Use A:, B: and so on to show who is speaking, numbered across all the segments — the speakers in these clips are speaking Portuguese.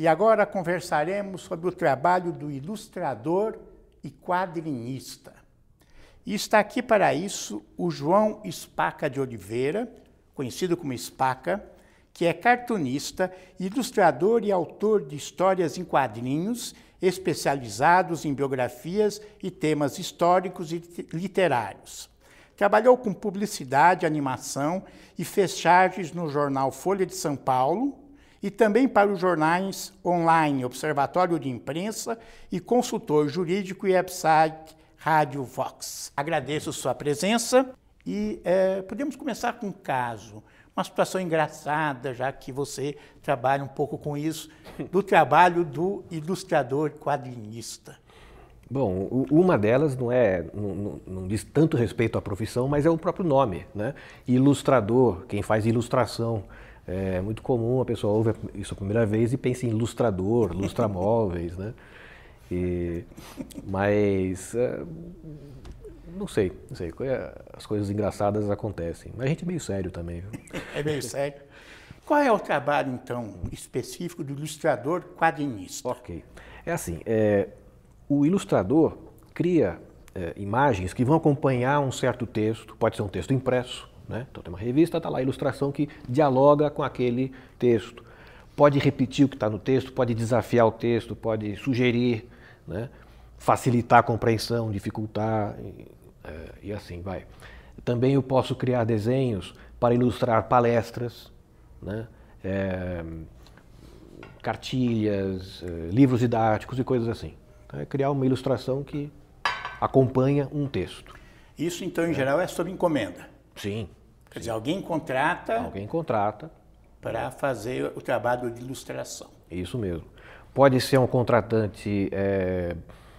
A: E agora conversaremos sobre o trabalho do ilustrador e quadrinista. E está aqui para isso o João Espaca de Oliveira, conhecido como Espaca, que é cartunista, ilustrador e autor de histórias em quadrinhos, especializados em biografias e temas históricos e literários. Trabalhou com publicidade, animação e fez charges no jornal Folha de São Paulo e também para os jornais online Observatório de Imprensa e consultor jurídico e website Rádio Vox. Agradeço sua presença e é, podemos começar com um caso, uma situação engraçada, já que você trabalha um pouco com isso, do trabalho do ilustrador quadrinista.
B: Bom, uma delas não é, não, não, diz tanto respeito à profissão, mas é o próprio nome, né? Ilustrador, quem faz ilustração. É muito comum a pessoa ouve isso a primeira vez e pensa em ilustrador, lustramóveis, né? E, mas é, não sei, não sei. As coisas engraçadas acontecem. Mas a gente é meio sério também. Viu?
A: É meio sério. Qual é o trabalho, então, específico do ilustrador quadrinista?
B: Ok. É assim, é, o ilustrador cria é, imagens que vão acompanhar um certo texto, pode ser um texto impresso, né? então tem uma revista, está lá a ilustração que dialoga com aquele texto. Pode repetir o que está no texto, pode desafiar o texto, pode sugerir, né? facilitar a compreensão, dificultar, e, é, e assim vai. Também eu posso criar desenhos para ilustrar palestras, né? É, cartilhas, é, livros didáticos e coisas assim. É criar uma ilustração que acompanha um texto.
A: Isso, então, em é. geral, é sob encomenda?
B: Sim.
A: Quer sim. dizer, alguém contrata...
B: Alguém contrata.
A: Para fazer o trabalho de ilustração.
B: Isso mesmo. Pode ser um contratante é,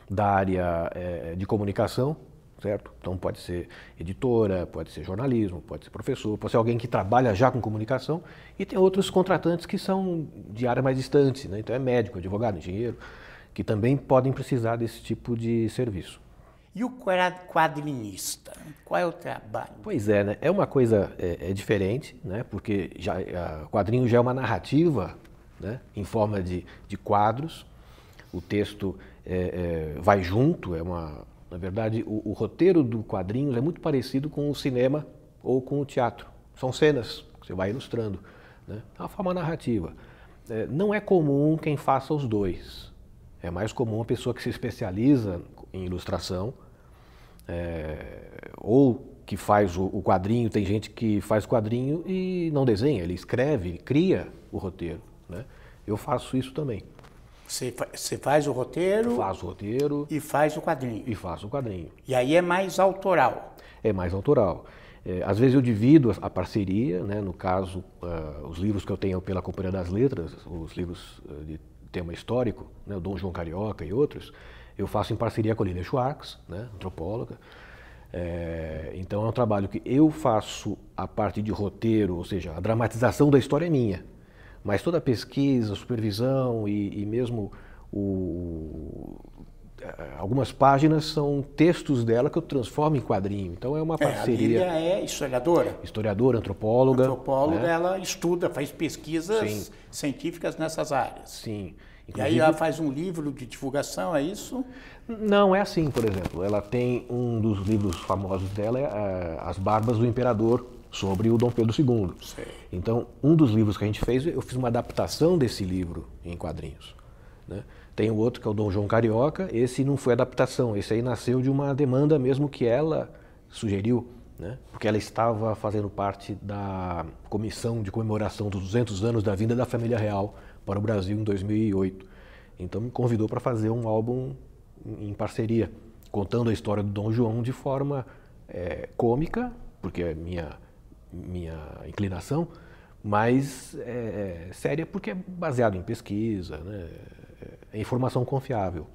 B: da área é, de comunicação, certo? Então pode ser editora, pode ser jornalismo, pode ser professor, pode ser alguém que trabalha já com comunicação e tem outros contratantes que são de área mais distante, né? Então é médico, advogado, engenheiro que também podem precisar desse tipo de serviço.
A: E o quadrinista? Qual é o trabalho?
B: Pois é, né? é uma coisa é, é diferente, né? porque já, o quadrinho já é uma narrativa né? em forma de, de quadros, o texto é, é, vai junto, é uma, na verdade o, o roteiro do quadrinho é muito parecido com o cinema ou com o teatro. São cenas que você vai ilustrando, né? é uma forma narrativa. É, não é comum quem faça os dois. É mais comum a pessoa que se especializa em ilustração é, ou que faz o, o, quadrinho. Tem gente que faz quadrinho e não desenha, ele escreve, cria o roteiro. Né? Eu faço isso também.
A: Você, você faz o roteiro?
B: Faço o roteiro.
A: E faz o quadrinho?
B: E faço o quadrinho.
A: E aí é mais autoral?
B: É mais autoral. É, às vezes eu divido a, parceria, né? no caso, uh, os livros que eu tenho pela Companhia das Letras, os livros uh, de tema histórico, né, o Dom João Carioca e outros, eu faço em parceria com a Lília Schwartz, né, antropóloga. É, então é um trabalho que eu faço a parte de roteiro, ou seja, a dramatização da história é minha, mas toda a pesquisa, supervisão e, e mesmo o, algumas páginas são textos dela que eu transformo em quadrinho. Então é uma parceria.
A: É, a Lília é historiadora.
B: Historiadora, antropóloga.
A: Antropóloga, né? ela estuda, faz pesquisas Sim. científicas nessas áreas.
B: Sim.
A: Inclusive, e aí ela faz um livro de divulgação, é isso?
B: Não, é assim, por exemplo. Ela tem um dos livros famosos dela, é eh, As Barbas do Imperador, sobre o Dom Pedro II.
A: Sei.
B: Então, um dos livros que a gente fez, eu fiz uma adaptação desse livro em quadrinhos. Né? Tem o outro que é o Dom João Carioca, esse não foi adaptação, esse aí nasceu de uma demanda mesmo que ela sugeriu, né? porque ela estava fazendo parte da comissão de comemoração dos 200 anos da vinda da família real para o Brasil em 2008. Então me convidou para fazer um álbum em parceria, contando a história do Dom João de forma é, cômica, porque é minha, minha inclinação, mas é, é séria porque é baseado em pesquisa, né? é informação confiável.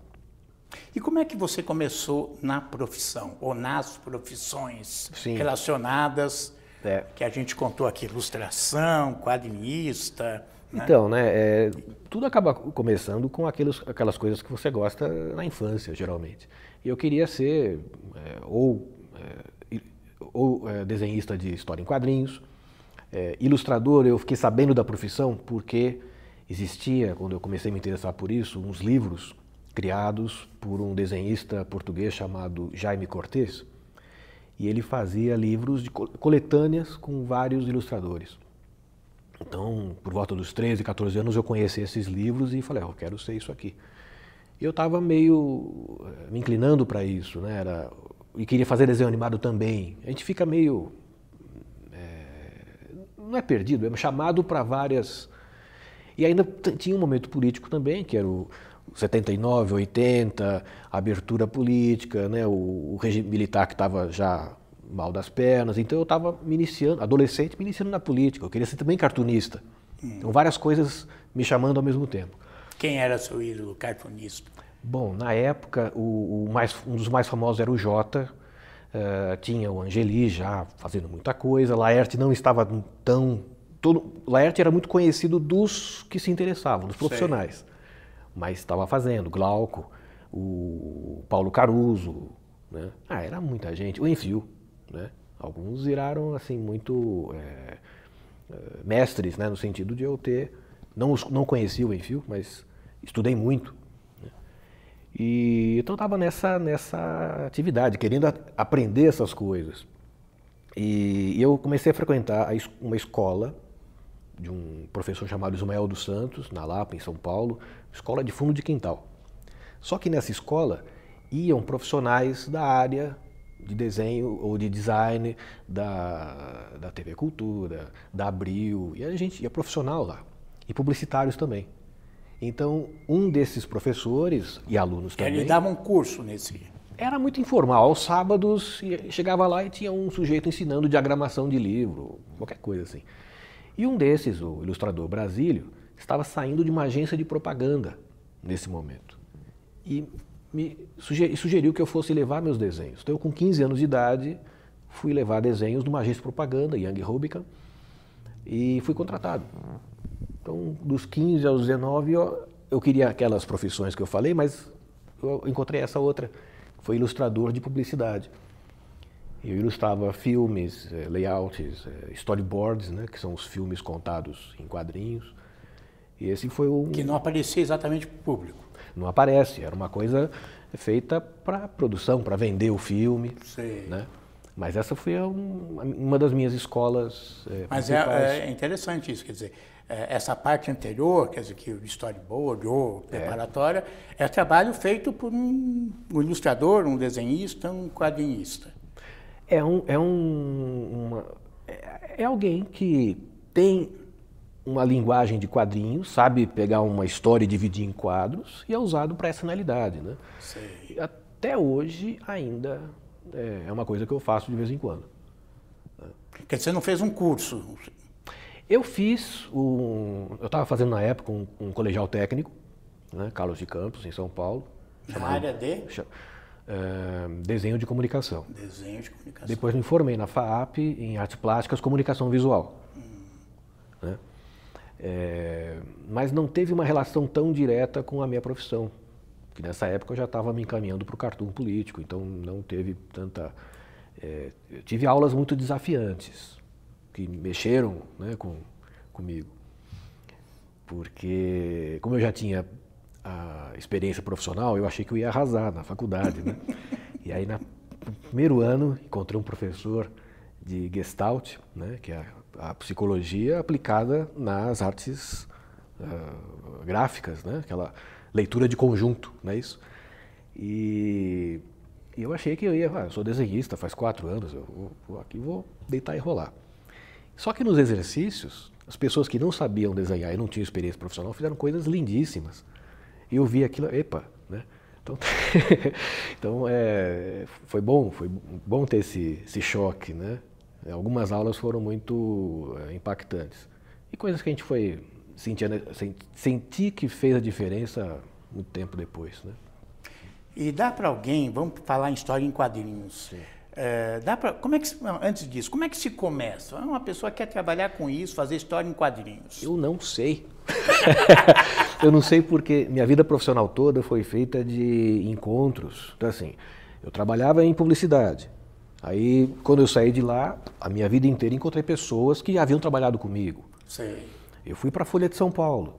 A: E como é que você começou na profissão, ou nas profissões Sim. relacionadas, é. que a gente contou aqui, ilustração, quadrinista...
B: Né? Então, né, é, tudo acaba começando com aqueles, aquelas coisas que você gosta na infância, geralmente. E eu queria ser é, ou, é, ou é, desenhista de história em quadrinhos, é, ilustrador, eu fiquei sabendo da profissão porque existia, quando eu comecei a me interessar por isso, uns livros criados por um desenhista português chamado Jaime Cortez, e ele fazia livros de coletâneas com vários ilustradores. Então, por volta dos 13, 14 anos, eu conheci esses livros e falei, oh, eu quero ser isso aqui. E eu estava meio eh, me inclinando para isso, né? Era, e queria fazer desenho animado também. A gente fica meio. É, não é perdido, é chamado para várias. E ainda tinha um momento político também, que era o 79, 80, a abertura política, né? o, o regime militar que estava já mal das pernas. Então eu estava me iniciando, adolescente, me iniciando na política. Eu queria ser também cartunista. Hum. Então várias coisas me chamando ao mesmo tempo.
A: Quem era seu ídolo cartunista?
B: Bom, na época, o, o mais, um dos mais famosos era o Jota. Uh, tinha o Angeli já fazendo muita coisa. Laerte não estava tão. Todo, Laerte era muito conhecido dos que se interessavam, dos profissionais. Sei. Mas estava fazendo. Glauco, o Paulo Caruso. Né? Ah, era muita gente. O Enfio. Né? Alguns viraram assim muito é, mestres, né? no sentido de eu ter não não conhecia o Enfio, mas estudei muito. Né? E então estava nessa nessa atividade, querendo a, aprender essas coisas. E, e eu comecei a frequentar a, uma escola de um professor chamado Ismael dos Santos, na Lapa, em São Paulo, escola de fundo de quintal. Só que nessa escola iam profissionais da área de desenho ou de design da, da TV Cultura, da Abril, e a gente ia profissional lá, e publicitários também. Então, um desses professores e alunos também...
A: Ele dava um curso nesse...
B: Era muito informal. Aos sábados, chegava lá e tinha um sujeito ensinando diagramação de livro, qualquer coisa assim. E um desses, o ilustrador Brasílio, estava saindo de uma agência de propaganda nesse momento. E me sugeriu que eu fosse levar meus desenhos. Então, eu, com 15 anos de idade, fui levar desenhos numa agência de propaganda, Young Rubicon, e fui contratado. Então, dos 15 aos 19, eu, eu queria aquelas profissões que eu falei, mas eu encontrei essa outra, foi ilustrador de publicidade. Eu ilustrava filmes, eh, layouts, eh, storyboards, né, que são os filmes contados em quadrinhos. E esse foi o
A: que não aparecia exatamente para o público
B: não aparece. Era uma coisa feita para produção, para vender o filme. Sim. Né? Mas essa foi um, uma das minhas escolas.
A: É, Mas é, é, interessante isso, quer dizer, é, essa parte anterior, quer dizer, que o storyboard ou preparatória, é, é trabalho feito por um, um, ilustrador, um desenhista, um quadrinista.
B: É, um, é, um, uma, é, é alguém que tem uma linguagem de quadrinhos, sabe pegar uma história e dividir em quadros e é usado para essa finalidade. Né? Sei. Até hoje ainda é, é uma coisa que eu faço de vez em quando.
A: Quer dizer, você não fez um curso?
B: Eu fiz um. Eu estava fazendo na época um, um colegial técnico, né, Carlos de Campos, em São Paulo.
A: Na área de?
B: É, desenho de comunicação.
A: Desenho de comunicação.
B: Depois me formei na FAAP em artes plásticas, comunicação visual. Hum. Né? É, mas não teve uma relação tão direta com a minha profissão, que nessa época eu já estava me encaminhando para o cartoon político, então não teve tanta. É, tive aulas muito desafiantes, que mexeram né, com, comigo. Porque, como eu já tinha a experiência profissional, eu achei que eu ia arrasar na faculdade. Né? e aí, no primeiro ano, encontrei um professor de Gestalt, né, que é a psicologia aplicada nas artes uh, gráficas, né? aquela leitura de conjunto, não é isso? E, e eu achei que eu ia, ah, eu sou desenhista faz quatro anos, eu vou, vou, aqui vou deitar e rolar. Só que nos exercícios, as pessoas que não sabiam desenhar e não tinham experiência profissional fizeram coisas lindíssimas. E eu vi aquilo, epa, né? Então, então é, foi bom, foi bom ter esse, esse choque, né? Algumas aulas foram muito é, impactantes. E coisas que a gente foi sentir, sentir que fez a diferença muito tempo depois. Né?
A: E dá para alguém, vamos falar em história em quadrinhos. É, dá pra, como é que, antes disso, como é que se começa? Uma pessoa quer trabalhar com isso, fazer história em quadrinhos.
B: Eu não sei. eu não sei porque minha vida profissional toda foi feita de encontros. Então, assim, eu trabalhava em publicidade. Aí, quando eu saí de lá, a minha vida inteira encontrei pessoas que haviam trabalhado comigo.
A: Sei.
B: Eu fui para a Folha de São Paulo.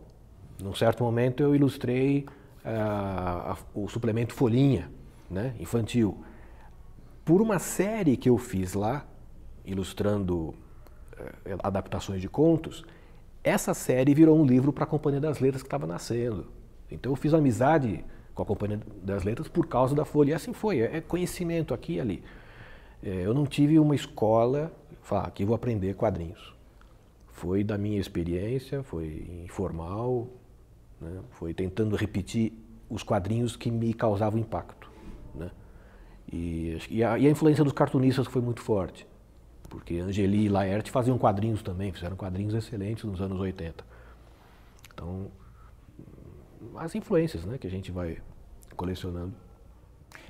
B: Num certo momento eu ilustrei uh, o suplemento Folhinha, né, infantil. Por uma série que eu fiz lá, ilustrando uh, adaptações de contos, essa série virou um livro para a Companhia das Letras que estava nascendo. Então eu fiz amizade com a Companhia das Letras por causa da Folha. E assim foi, é conhecimento aqui e ali. É, eu não tive uma escola, falar, aqui vou aprender quadrinhos. Foi da minha experiência, foi informal, né? foi tentando repetir os quadrinhos que me causavam impacto. Né? E, e, a, e, a, influência dos cartunistas foi muito forte, porque Angeli e Laerte faziam quadrinhos também, fizeram quadrinhos excelentes nos anos 80. Então, as influências né, que a gente vai colecionando.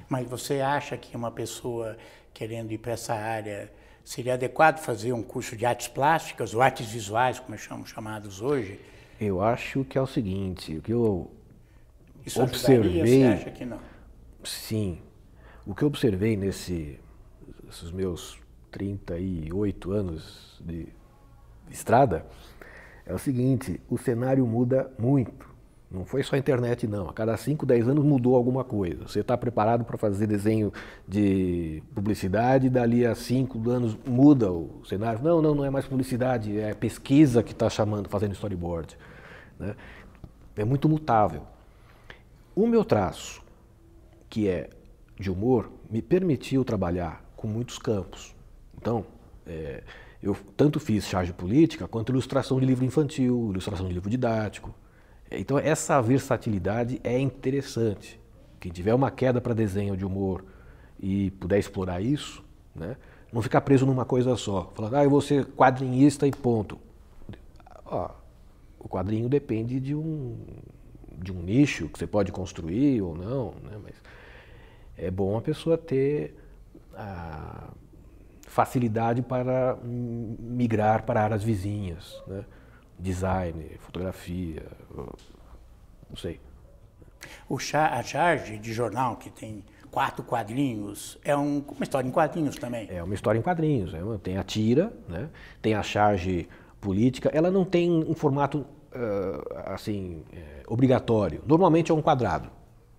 A: Mas você acha que uma pessoa querendo ir para essa área seria adequado fazer um curso de artes plásticas ou artes visuais, como chamamos chamados hoje?
B: Eu acho que é o seguinte, o que eu Isso observei. Você
A: acha que não?
B: Sim. O que eu observei nesses meus 38 anos de estrada é o seguinte, o cenário muda muito. Não foi só a internet, não. A cada 5, 10 anos mudou alguma coisa. Você está preparado para fazer desenho de publicidade, dali a 5 anos muda o cenário. Não, não, não é mais publicidade, é pesquisa que está chamando, fazendo storyboard. Né? É muito mutável. O meu traço, que é de humor, me permitiu trabalhar com muitos campos. Então, é, eu tanto fiz charge política quanto ilustração de livro infantil, ilustração de livro didático. Então, essa versatilidade é interessante. Quem tiver uma queda para desenho de humor e puder explorar isso, né, não ficar preso numa coisa só, falando, ah, eu vou ser quadrinhista e ponto. Ó, o quadrinho depende de um, de um nicho que você pode construir ou não, né, mas é bom a pessoa ter a facilidade para migrar para áreas vizinhas. Né? Design, fotografia, não sei.
A: O char a charge de jornal que tem quatro quadrinhos é um, uma história em quadrinhos também.
B: É uma história em quadrinhos. É tem a tira, né? tem a charge política. Ela não tem um formato uh, assim é, obrigatório. Normalmente é um quadrado,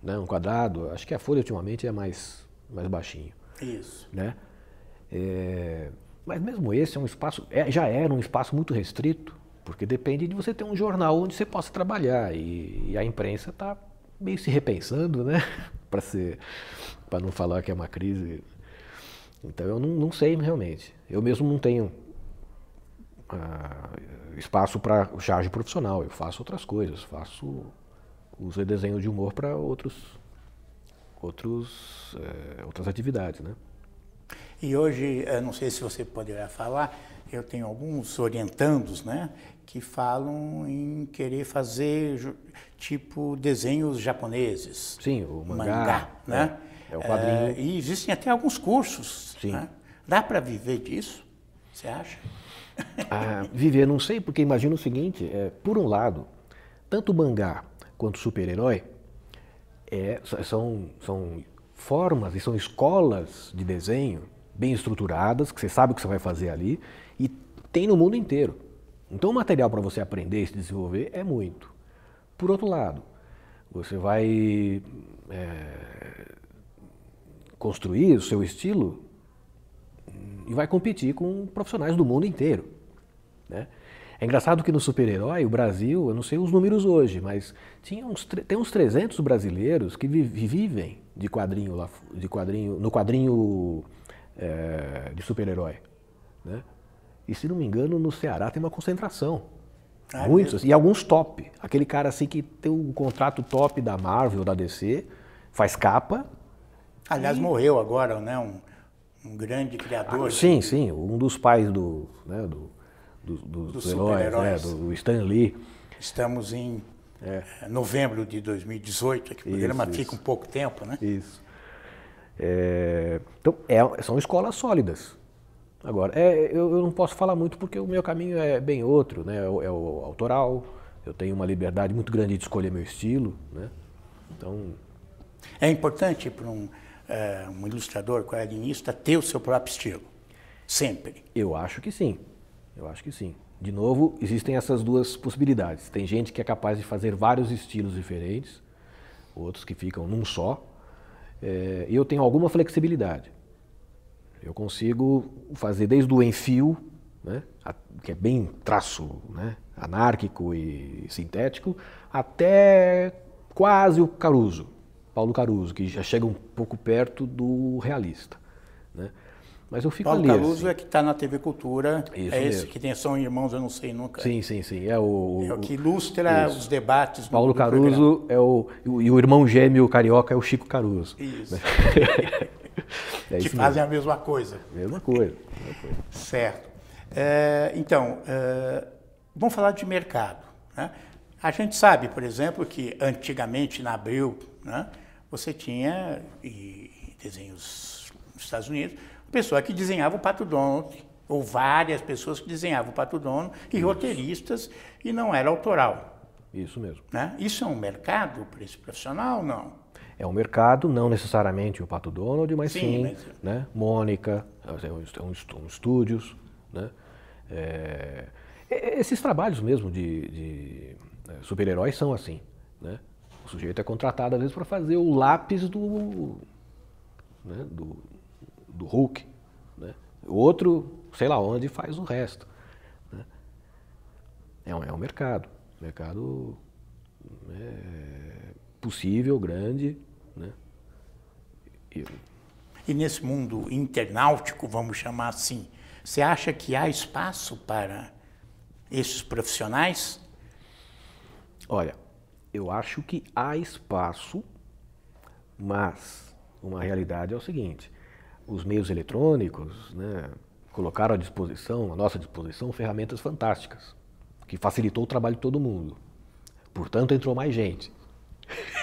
B: né? Um quadrado. Acho que a folha ultimamente é mais mais baixinho.
A: Isso.
B: Né? É, mas mesmo esse é um espaço, é, já era um espaço muito restrito porque depende de você ter um jornal onde você possa trabalhar. E, e a imprensa está meio se repensando, né? para ser, para não falar que é uma crise. Então eu não, não sei realmente. Eu mesmo não tenho ah, espaço para charge profissional. Eu faço outras coisas. Faço uso desenho de humor para outros, outros, é, outras atividades, né?
A: E hoje, não sei se você poderia falar, eu tenho alguns orientandos, né, que falam em querer fazer tipo desenhos japoneses.
B: Sim, o mangá, mangá
A: né?
B: É, é o quadrinho. É,
A: e existem até alguns cursos.
B: Sim.
A: Né? Dá para viver disso? Você acha?
B: Ah, viver, não sei, porque imagina o seguinte: é, por um lado, tanto o mangá quanto super-herói é, são, são formas e são escolas de desenho bem estruturadas, que você sabe o que você vai fazer ali, e tem no mundo inteiro. Então, o material para você aprender e se desenvolver é muito. Por outro lado, você vai é, construir o seu estilo e vai competir com profissionais do mundo inteiro. Né? É engraçado que no super-herói, o Brasil, eu não sei os números hoje, mas tinha uns, tem uns 300 brasileiros que vivem de quadrinho, lá, de quadrinho no quadrinho é, de super-herói. Né? E se não me engano, no Ceará tem uma concentração. Ah, é Muitos, e alguns top. Aquele cara assim que tem um contrato top da Marvel, da DC, faz capa.
A: Aliás, e... morreu agora, né? Um, um grande criador. Ah,
B: sim, sim. Um dos pais do, né, do, do, do dos heróis, né, do Stan Lee.
A: Estamos em é. novembro de 2018, aqui o programa isso, fica um pouco tempo, né?
B: Isso. É, então, é, são escolas sólidas. Agora, é, eu, eu, não posso falar muito porque o meu caminho é bem outro, né? É o, é o autoral, eu tenho uma liberdade muito grande de escolher meu estilo, né? Então...
A: É importante para um, é, um ilustrador, quadrinista, ter o seu próprio estilo, sempre?
B: Eu acho que sim, eu acho que sim. De novo, existem essas duas possibilidades. Tem gente que é capaz de fazer vários estilos diferentes, outros que ficam num só. É, e eu tenho alguma flexibilidade. Eu consigo fazer desde o enfio, né, que é bem traço né, anárquico e sintético, até quase o Caruso, Paulo Caruso, que já chega um pouco perto do realista. Né? Mas eu fico
A: Paulo
B: ali.
A: Caruso
B: assim.
A: é que está na TV Cultura.
B: Isso
A: é esse
B: mesmo.
A: que tem São Irmãos, eu não sei nunca.
B: Sim, sim, sim. É o,
A: É o que ilustra
B: Isso.
A: os debates
B: Paulo
A: do programa.
B: Caruso é o, e o irmão gêmeo carioca é o Chico Caruso.
A: Isso.
B: É
A: que
B: isso
A: fazem a mesma coisa.
B: mesmo. Mesma coisa. mesma coisa.
A: Certo. É, então, é, vamos falar de mercado. né? A gente sabe, por exemplo, que antigamente na Abril, né, você tinha e, desenhos nos Estados Unidos, pessoa que desenhava o Pato Donald, ou várias pessoas que desenhavam o Pato Donald, e roteiristas, e não era autoral.
B: Isso mesmo.
A: Né? Isso é um mercado para esse profissional? Não.
B: É um mercado, não necessariamente o Pato Donald, mas
A: Sim,
B: sim,
A: mas-
B: né? Mônica, é um, é um estu- um estúdios, né? É, esses trabalhos mesmo de, de, é, super-heróis são assim, né? O sujeito é contratado às vezes para fazer o lápis do, né? do, do Hulk, né? O outro, sei lá onde, faz o resto, né? É um, é um mercado, mercado é, possível, grande? E-
A: nesse mundo internautico, vamos chamar assim, você acha que há espaço para esses profissionais?
B: Olha, eu acho que há espaço, mas uma realidade é o seguinte: os meios eletrônicos né, colocaram à disposição, à nossa disposição, ferramentas fantásticas, que facilitou o trabalho de todo mundo. Portanto, entrou mais gente.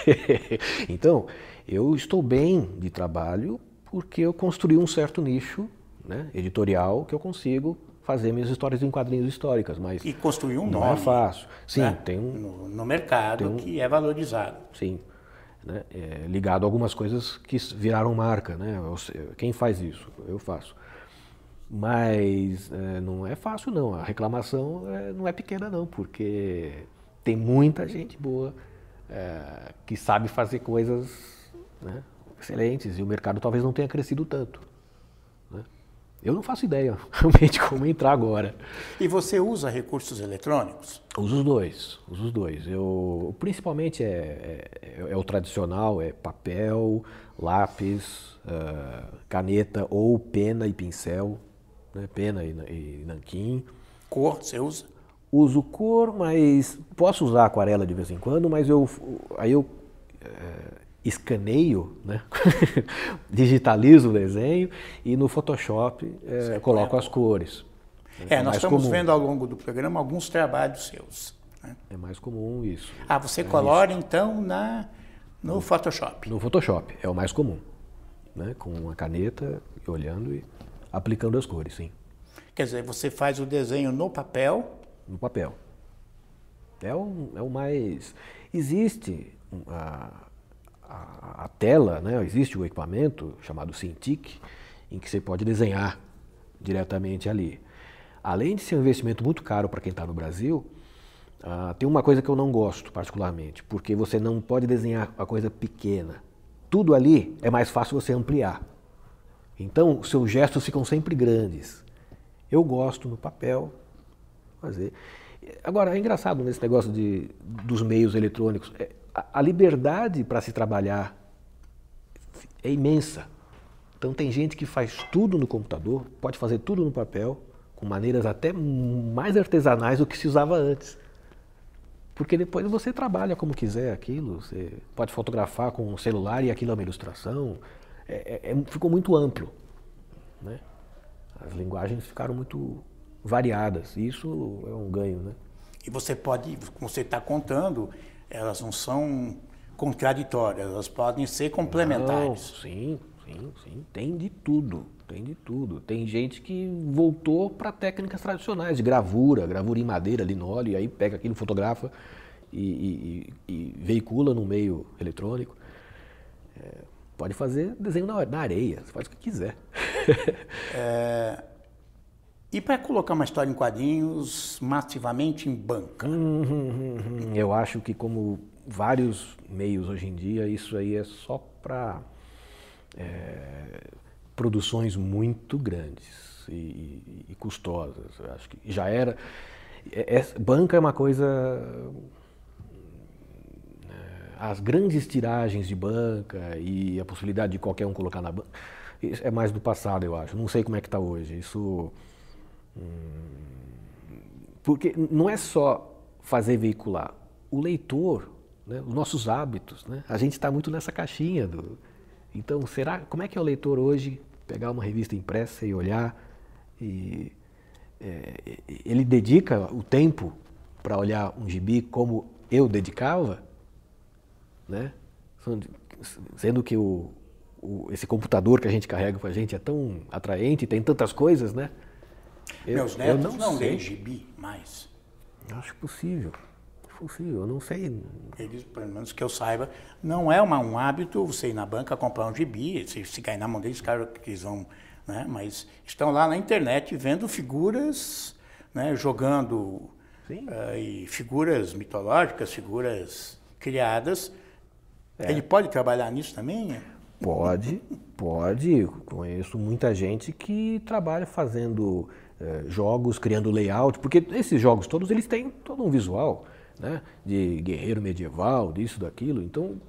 B: então, eu estou bem de trabalho porque eu construí um certo nicho né, editorial que eu consigo fazer minhas histórias em quadrinhos históricas, mas
A: E construir um
B: não
A: nome
B: é fácil. Sim,
A: né,
B: tem um,
A: no, no mercado que é valorizado.
B: Sim. Né? É, ligado a algumas coisas que viraram marca. Né? Quem faz isso? Eu faço. Mas é, não é fácil, não. A reclamação é, não é pequena, não, porque tem muita gente boa é, que sabe fazer coisas né, excelentes e o mercado talvez não tenha crescido tanto. né? Eu não faço ideia realmente como entrar agora.
A: E você usa recursos eletrônicos?
B: Uso os dois, uso os dois. Eu, principalmente é, é, é o tradicional, é papel, lápis, ah, caneta ou pena e pincel, né? pena e, e nanquim.
A: Cor, você usa?
B: Uso cor, mas posso usar aquarela de vez em quando, mas eu aí eu eh, escaneio, né? digitalizo o desenho e no Photoshop
A: Você
B: coloco as cores.
A: É, nós
B: mais
A: estamos
B: comum.
A: vendo ao longo do programa alguns trabalhos seus. né?
B: É mais comum isso.
A: Ah, você colore então na, no Photoshop.
B: No Photoshop, é o mais comum. Né? Com uma caneta, olhando e aplicando as cores, sim.
A: Quer dizer, você faz o desenho no papel,
B: No papel. É o, é o mais. Existe a, a, a tela, né? existe o equipamento chamado Cintiq, em que você pode desenhar diretamente ali. Além de ser um investimento muito caro para quem está no Brasil, ah, tem uma coisa que eu não gosto particularmente, porque você não pode desenhar uma coisa pequena. Tudo ali é mais fácil você ampliar. Então, seus gestos ficam sempre grandes. Eu gosto no papel fazer. Agora, é engraçado nesse negócio de, dos meios eletrônicos. é, a, a liberdade para se trabalhar é imensa. Então, tem gente que faz tudo no computador, pode fazer tudo no papel, com maneiras até mais artesanais do que se usava antes. Porque depois você trabalha como quiser aquilo, você pode fotografar com um celular e aquilo é uma ilustração. É- é- é- ficou muito amplo. Né? As linguagens ficaram muito variadas. Isso é um ganho, né?
A: e você pode, como você está contando, elas não são contraditórias, elas podem ser complementares.
B: Não, sim, sim, sim. Tem de tudo. Tem de tudo. Tem gente que voltou para técnicas tradicionais de gravura, gravura em madeira, linóleo, e aí pega aquilo, fotografa e, e- e- veicula no meio eletrônico. É, pode fazer desenho na, na areia, você faz o que quiser.
A: E para colocar uma história em quadrinhos massivamente em banca?
B: Hum, eu acho que como vários meios hoje em dia, isso aí é só para é, produções muito grandes e, e, e, custosas. Eu acho que já era. É, é, banca é uma coisa. É, as grandes tiragens de banca e a possibilidade de qualquer um colocar na banca é mais do passado, eu acho. Não sei como é que está hoje. Isso porque não é só fazer veicular. O leitor, né, os nossos hábitos, né, a gente está muito nessa caixinha. Do, então, será como é que é o leitor hoje pegar uma revista impressa e olhar e é, ele dedica o tempo para olhar um gibi como eu dedicava, né? Sendo que o, o, esse computador que a gente carrega com a gente é tão atraente, tem tantas coisas, né?
A: Eu, Meus netos não, não leem gibi mais.
B: Acho possível. Possível, eu não sei.
A: Eles, pelo menos que eu saiba, não é uma, um hábito você ir na banca comprar um gibi, se, se cair na mão deles, claro que eles vão. Né? Mas estão lá na internet vendo figuras, né? jogando uh, e figuras mitológicas, figuras criadas. É. Ele pode trabalhar nisso também?
B: Pode, pode. Conheço muita gente que trabalha fazendo jogos, criando layout, porque esses jogos todos eles têm todo um visual, né? De guerreiro medieval, disso, daquilo. Então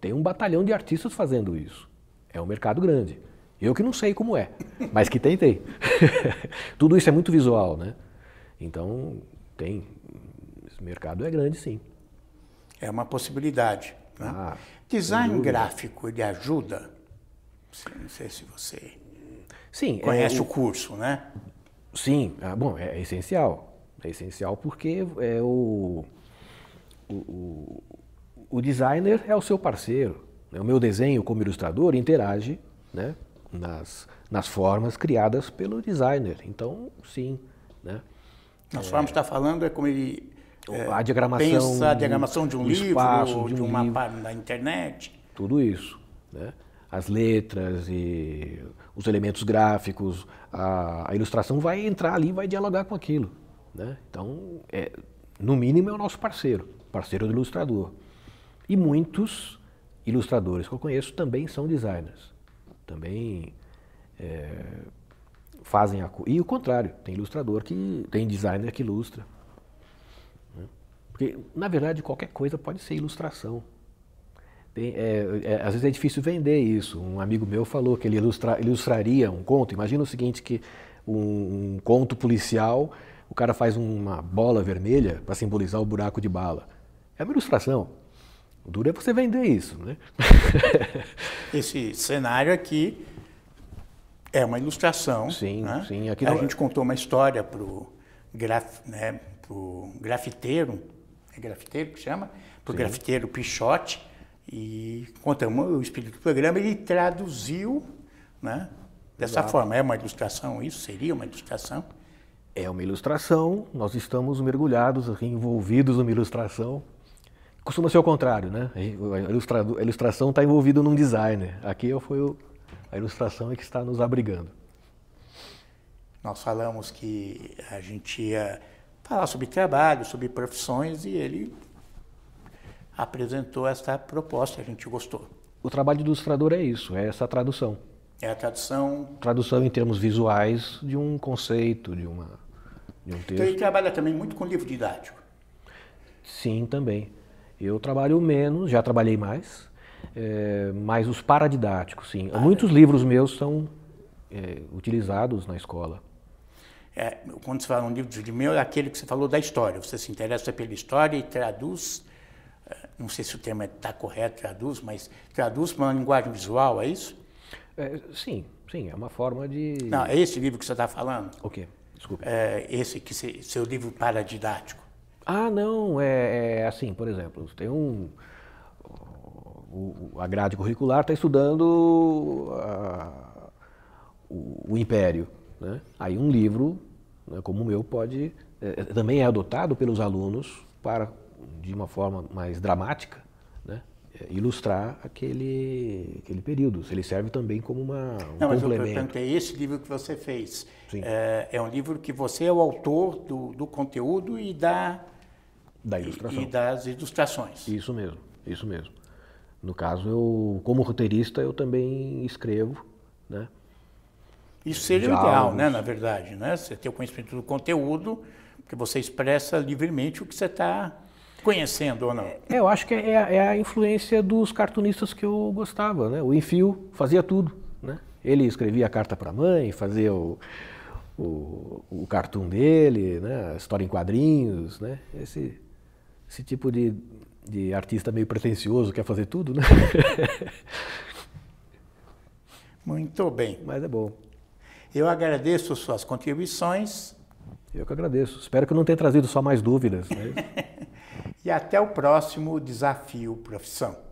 B: tem um batalhão de artistas fazendo isso. É um mercado grande. Eu que não sei como é, mas que tem, tem. Tudo isso é muito visual, né? Então tem. Esse mercado é grande, sim.
A: É uma possibilidade. Né? Ah, Design gráfico, ele ajuda? Não sei se você
B: sim,
A: conhece
B: é,
A: o curso, né?
B: Sim, ah, bom, é, é, essencial. É essencial porque é o, o, o, designer é o seu parceiro. Né? O meu desenho como ilustrador interage né, nas, nas formas criadas pelo designer. Então, sim. Né?
A: Nas é, formas que está falando é como ele
B: é, a diagramação,
A: pensa a diagramação de um livro, espaço, de, de um uma página da internet.
B: Tudo isso. Né? As letras e os elementos gráficos, a, a, ilustração vai entrar ali vai dialogar com aquilo. Né? Então, é, no mínimo, é o nosso parceiro, parceiro do ilustrador. E muitos ilustradores que eu conheço também são designers. Também é, fazem a. E o contrário, tem ilustrador que. tem designer que ilustra. Né? Porque, na verdade, qualquer coisa pode ser ilustração. Tem, é, é, às vezes é difícil vender isso. Um amigo meu falou que ele ilustra, ilustraria um conto. Imagina o seguinte, que um, um conto policial, o cara faz uma bola vermelha para simbolizar o buraco de bala. É uma ilustração. O duro é você vender isso, né?
A: Esse cenário aqui é uma ilustração.
B: Sim,
A: né?
B: sim.
A: Aqui a não... gente contou uma história para o graf, né, grafiteiro, é grafiteiro que chama? Para o grafiteiro Pichote, e contamos o espírito do programa, ele traduziu né, dessa Exato. forma. É uma ilustração isso? Seria uma ilustração?
B: É uma ilustração, nós estamos mergulhados, envolvidos numa ilustração. Costuma ser o contrário, né? A, ilustração está envolvida num designer. Aqui foi o, a ilustração é que está nos abrigando.
A: Nós falamos que a gente ia falar sobre trabalho, sobre profissões, e ele apresentou essa proposta, a gente gostou.
B: O trabalho do ilustrador é isso, é essa tradução.
A: É a tradução.
B: Tradução em termos visuais de um conceito, de, uma, de um texto. Então
A: ele trabalha também muito com livro didático.
B: Sim, também. Eu trabalho menos, já trabalhei mais, é, mas os paradidáticos, sim. Ah, Muitos é. livros meus são é, utilizados na escola.
A: É, quando você fala um livro de meu, é aquele que você falou da história. Você se interessa pela história e traduz não sei se o termo está correto, traduz, mas traduz para uma linguagem visual, é isso?
B: É, sim, sim, é uma forma de.
A: Não, é esse livro que você está falando?
B: O quê? Desculpe.
A: É esse que se, seu livro paradidático.
B: Ah, não, é, é assim, por exemplo, tem um. O, a grade curricular está estudando a, o, o, Império. Né? Aí um livro, né, como o meu, pode. É, também é adotado pelos alunos para de uma forma mais dramática, né? é, ilustrar aquele, aquele período. Ele serve também como uma, um
A: Não, mas
B: complemento.
A: é esse livro que você fez. É, é um livro que você é o autor do, do conteúdo e da
B: Da ilustração.
A: E, e das ilustrações.
B: Isso mesmo, isso mesmo. No caso, eu, como roteirista, eu também escrevo, né?
A: Isso seria o ideal, né, na verdade, né? Você ter o conhecimento do conteúdo, porque você expressa livremente o que você está conhecendo ou não.
B: É, eu acho que é, é a influência dos cartunistas que eu gostava, né? O Enfio fazia tudo, né? Ele escrevia a carta para a mãe, fazia o, o, o cartoon dele, né? A história em quadrinhos, né? Esse, esse tipo de, de artista meio pretencioso quer fazer tudo, né?
A: Muito bem.
B: Mas é bom.
A: Eu agradeço suas contribuições
B: Eu que agradeço. Espero que não tenha trazido só mais dúvidas. Né?
A: e até o próximo Desafio Profissão.